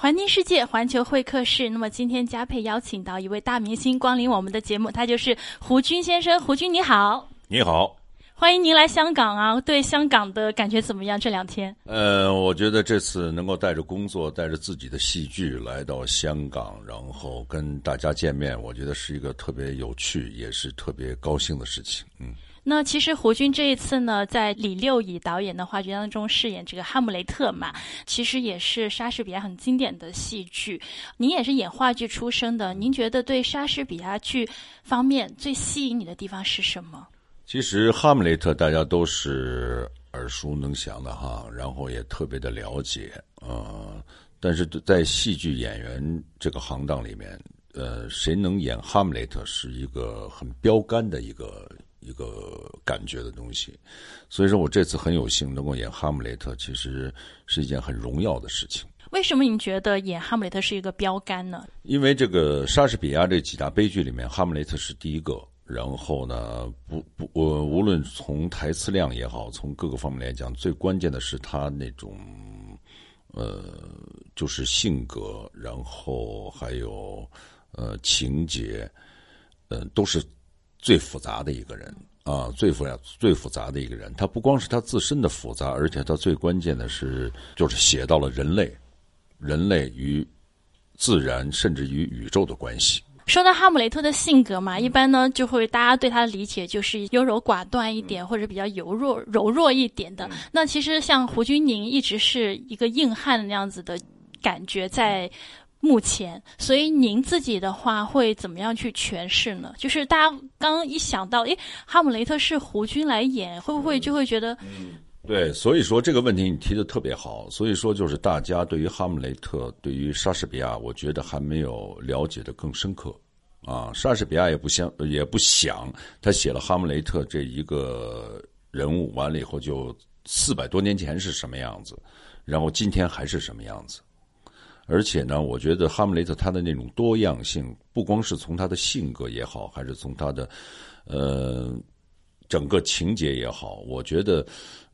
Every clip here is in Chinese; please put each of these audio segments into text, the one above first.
环听世界，环球会客室。那么今天嘉佩邀请到一位大明星光临我们的节目，他就是胡军先生。胡军你好，你好，欢迎您来香港啊！对香港的感觉怎么样？这两天？呃，我觉得这次能够带着工作，带着自己的戏剧来到香港，然后跟大家见面，我觉得是一个特别有趣，也是特别高兴的事情。嗯。那其实胡军这一次呢，在李六乙导演的话剧当中饰演这个哈姆雷特嘛，其实也是莎士比亚很经典的戏剧。您也是演话剧出身的，您觉得对莎士比亚剧方面最吸引你的地方是什么？其实哈姆雷特大家都是耳熟能详的哈，然后也特别的了解呃，但是在戏剧演员这个行当里面，呃，谁能演哈姆雷特是一个很标杆的一个。一个感觉的东西，所以说我这次很有幸能够演哈姆雷特，其实是一件很荣耀的事情。为什么你觉得演哈姆雷特是一个标杆呢？因为这个莎士比亚这几大悲剧里面，哈姆雷特是第一个。然后呢，不不，我无论从台词量也好，从各个方面来讲，最关键的是他那种，呃，就是性格，然后还有呃情节，呃，都是。最复杂的一个人啊，最复杂、最复杂的一个人。他不光是他自身的复杂，而且他最关键的是，就是写到了人类、人类与自然，甚至于宇宙的关系。说到哈姆雷特的性格嘛，一般呢就会大家对他的理解就是优柔寡断一点，或者比较柔弱、柔弱一点的。那其实像胡军宁一直是一个硬汉那样子的感觉在。目前，所以您自己的话会怎么样去诠释呢？就是大家刚刚一想到，诶，哈姆雷特是胡军来演，会不会就会觉得？对，所以说这个问题你提的特别好。所以说，就是大家对于哈姆雷特，对于莎士比亚，我觉得还没有了解的更深刻。啊，莎士比亚也不想，也不想，他写了哈姆雷特这一个人物，完了以后就四百多年前是什么样子，然后今天还是什么样子。而且呢，我觉得哈姆雷特他的那种多样性，不光是从他的性格也好，还是从他的，呃，整个情节也好，我觉得，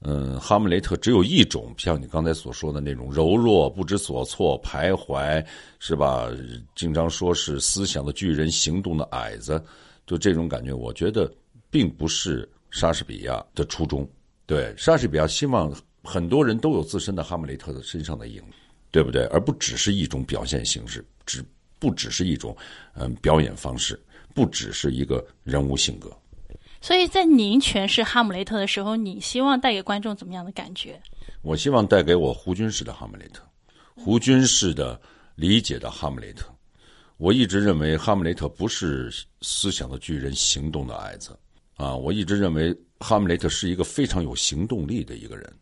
嗯，哈姆雷特只有一种，像你刚才所说的那种柔弱、不知所措、徘徊，是吧？经常说是思想的巨人，行动的矮子，就这种感觉，我觉得并不是莎士比亚的初衷。对，莎士比亚希望很多人都有自身的哈姆雷特的身上的影子。对不对？而不只是一种表现形式，只不只是一种嗯表演方式，不只是一个人物性格。所以在您诠释哈姆雷特的时候，你希望带给观众怎么样的感觉？我希望带给我胡军式的哈姆雷特，胡军式的理解的哈姆雷特。我一直认为哈姆雷特不是思想的巨人，行动的矮子啊！我一直认为哈姆雷特是一个非常有行动力的一个人，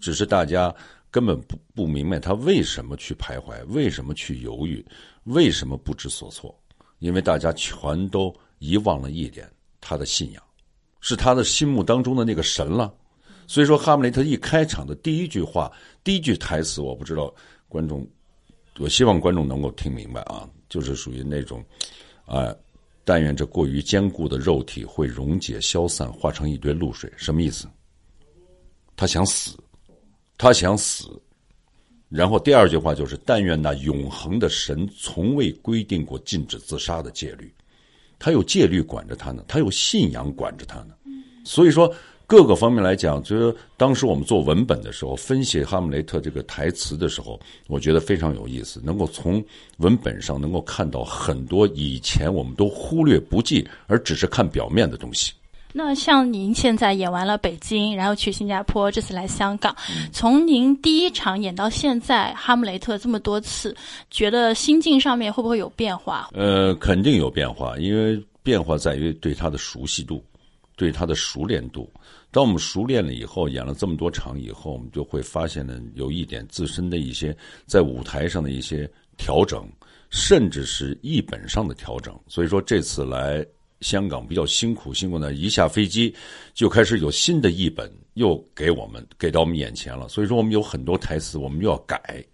只是大家。根本不不明白他为什么去徘徊，为什么去犹豫，为什么不知所措？因为大家全都遗忘了一点，他的信仰，是他的心目当中的那个神了。所以说，哈姆雷特一开场的第一句话，第一句台词，我不知道观众，我希望观众能够听明白啊，就是属于那种，啊，但愿这过于坚固的肉体会溶解消散，化成一堆露水。什么意思？他想死。他想死，然后第二句话就是：“但愿那永恒的神从未规定过禁止自杀的戒律，他有戒律管着他呢，他有信仰管着他呢。”所以说，各个方面来讲，就是当时我们做文本的时候，分析哈姆雷特这个台词的时候，我觉得非常有意思，能够从文本上能够看到很多以前我们都忽略不计，而只是看表面的东西。那像您现在演完了北京，然后去新加坡，这次来香港，从您第一场演到现在《哈姆雷特》这么多次，觉得心境上面会不会有变化？呃，肯定有变化，因为变化在于对他的熟悉度，对他的熟练度。当我们熟练了以后，演了这么多场以后，我们就会发现呢，有一点自身的一些在舞台上的一些调整，甚至是译本上的调整。所以说这次来。香港比较辛苦，辛苦呢，一下飞机就开始有新的译本又给我们给到我们眼前了。所以说我们有很多台词我们又要改，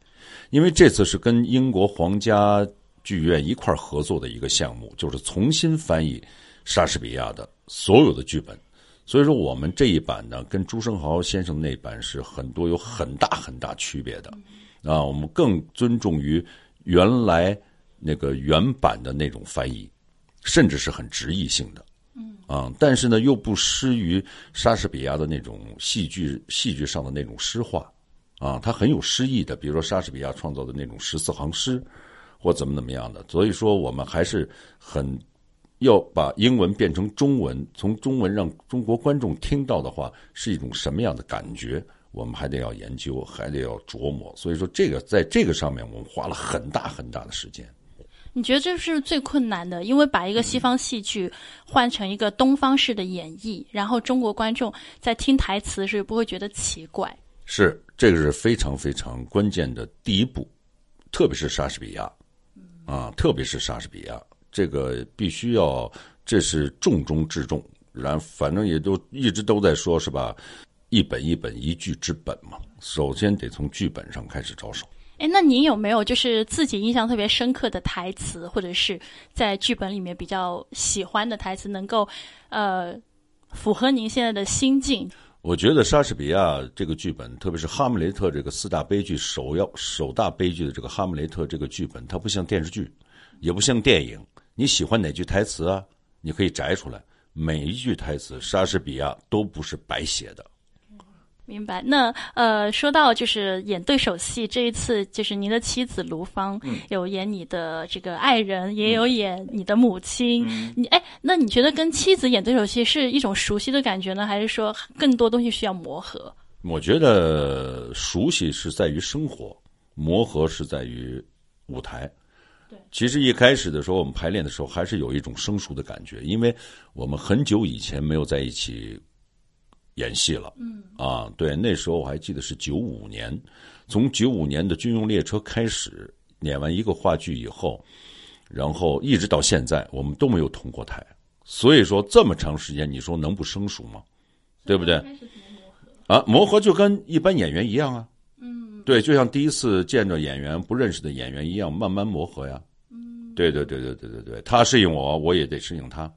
因为这次是跟英国皇家剧院一块合作的一个项目，就是重新翻译莎士比亚的所有的剧本。所以说我们这一版呢，跟朱生豪先生那版是很多有很大很大区别的。啊，我们更尊重于原来那个原版的那种翻译，甚至是很直译性的。嗯啊，但是呢，又不失于莎士比亚的那种戏剧戏剧上的那种诗化。啊，它很有诗意的，比如说莎士比亚创造的那种十四行诗，或怎么怎么样的。所以说，我们还是很要把英文变成中文，从中文让中国观众听到的话，是一种什么样的感觉？我们还得要研究，还得要琢磨。所以说，这个在这个上面，我们花了很大很大的时间。你觉得这是最困难的？因为把一个西方戏剧换成一个东方式的演绎，然后中国观众在听台词是不会觉得奇怪。是，这个是非常非常关键的第一步，特别是莎士比亚，啊，特别是莎士比亚，这个必须要，这是重中之重。然反正也都一直都在说，是吧？一本一本一剧之本嘛，首先得从剧本上开始着手。哎，那您有没有就是自己印象特别深刻的台词，或者是在剧本里面比较喜欢的台词，能够呃符合您现在的心境？我觉得莎士比亚这个剧本，特别是《哈姆雷特》这个四大悲剧首要首大悲剧的这个《哈姆雷特》这个剧本，它不像电视剧，也不像电影。你喜欢哪句台词啊？你可以摘出来，每一句台词，莎士比亚都不是白写的。明白。那呃，说到就是演对手戏，这一次就是您的妻子卢芳有演你的这个爱人，也有演你的母亲。你哎，那你觉得跟妻子演对手戏是一种熟悉的感觉呢，还是说更多东西需要磨合？我觉得熟悉是在于生活，磨合是在于舞台。对，其实一开始的时候，我们排练的时候还是有一种生疏的感觉，因为我们很久以前没有在一起。演戏了，嗯啊，对，那时候我还记得是九五年，从九五年的《军用列车》开始演完一个话剧以后，然后一直到现在，我们都没有同过台，所以说这么长时间，你说能不生疏吗？对不对？啊，磨合就跟一般演员一样啊，嗯，对，就像第一次见着演员不认识的演员一样，慢慢磨合呀，嗯，对对对对对对对，他适应我，我也得适应他。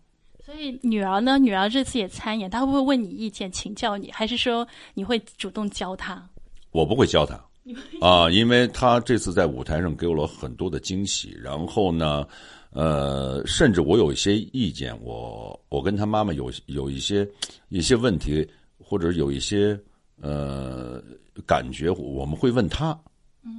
所以女儿呢？女儿这次也参演，她会不会问你意见，请教你，还是说你会主动教她？我不会教她啊，因为她这次在舞台上给我了很多的惊喜。然后呢，呃，甚至我有一些意见，我我跟她妈妈有有一些一些问题，或者有一些呃感觉，我们会问她，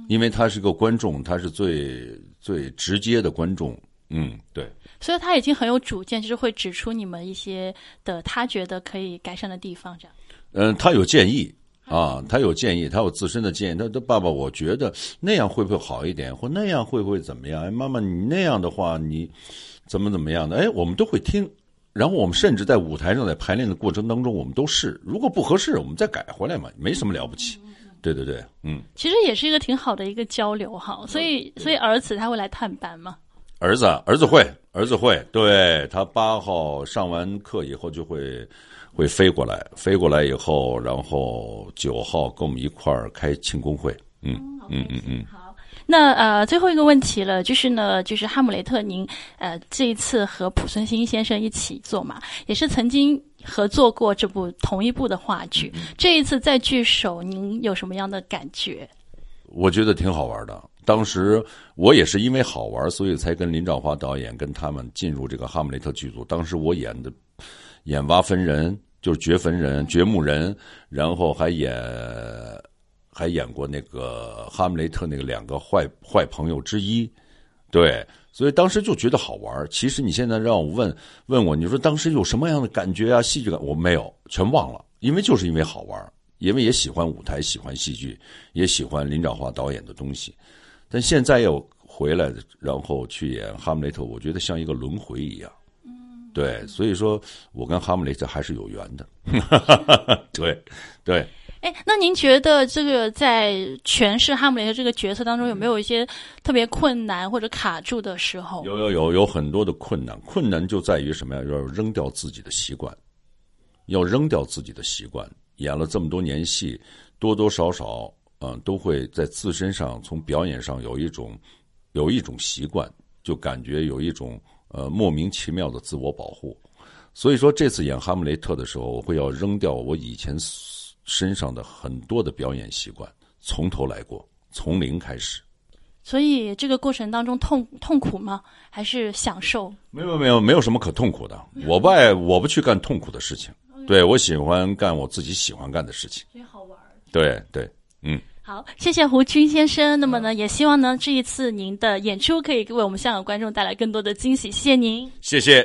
因为她是个观众，她是最最直接的观众。嗯，对。所以他已经很有主见，就是会指出你们一些的他觉得可以改善的地方，这样。嗯，他有建议啊，他有建议，他有自身的建议。他他爸爸，我觉得那样会不会好一点，或那样会不会怎么样？哎，妈妈，你那样的话，你怎么怎么样的？哎，我们都会听。然后我们甚至在舞台上，在排练的过程当中，我们都试。如果不合适，我们再改回来嘛，没什么了不起。对对对，嗯。其实也是一个挺好的一个交流哈。所以，所以儿子他会来探班吗？儿子，儿子会，儿子会，对他八号上完课以后就会会飞过来，飞过来以后，然后九号跟我们一块儿开庆功会。嗯嗯嗯嗯。好，那呃，最后一个问题了，就是呢，就是哈姆雷特，您呃这一次和濮存昕先生一起做嘛，也是曾经合作过这部同一部的话剧，这一次再聚首，您有什么样的感觉？我觉得挺好玩的。当时我也是因为好玩，所以才跟林兆华导演跟他们进入这个《哈姆雷特》剧组。当时我演的演挖坟人，就是掘坟人、掘墓人，然后还演还演过那个哈姆雷特那个两个坏坏朋友之一。对，所以当时就觉得好玩。其实你现在让我问问我，你说当时有什么样的感觉啊？戏剧感我没有，全忘了，因为就是因为好玩，因为也喜欢舞台，喜欢戏剧，也喜欢林兆华导演的东西。但现在又回来，然后去演《哈姆雷特》，我觉得像一个轮回一样。嗯，对，所以说我跟哈姆雷特还是有缘的。对，对。哎，那您觉得这个在诠释哈姆雷特这个角色当中，有没有一些特别困难或者卡住的时候？有有有有很多的困难，困难就在于什么呀？要扔掉自己的习惯，要扔掉自己的习惯。演了这么多年戏，多多少少。嗯，都会在自身上从表演上有一种，有一种习惯，就感觉有一种呃莫名其妙的自我保护。所以说这次演哈姆雷特的时候，我会要扔掉我以前身上的很多的表演习惯，从头来过，从零开始。所以这个过程当中痛痛苦吗？还是享受？没有没有没有什么可痛苦的。我不爱我不去干痛苦的事情，对我喜欢干我自己喜欢干的事情。真好玩。对对，嗯。好，谢谢胡军先生。那么呢，也希望呢这一次您的演出可以为我们香港观众带来更多的惊喜。谢谢您，谢谢。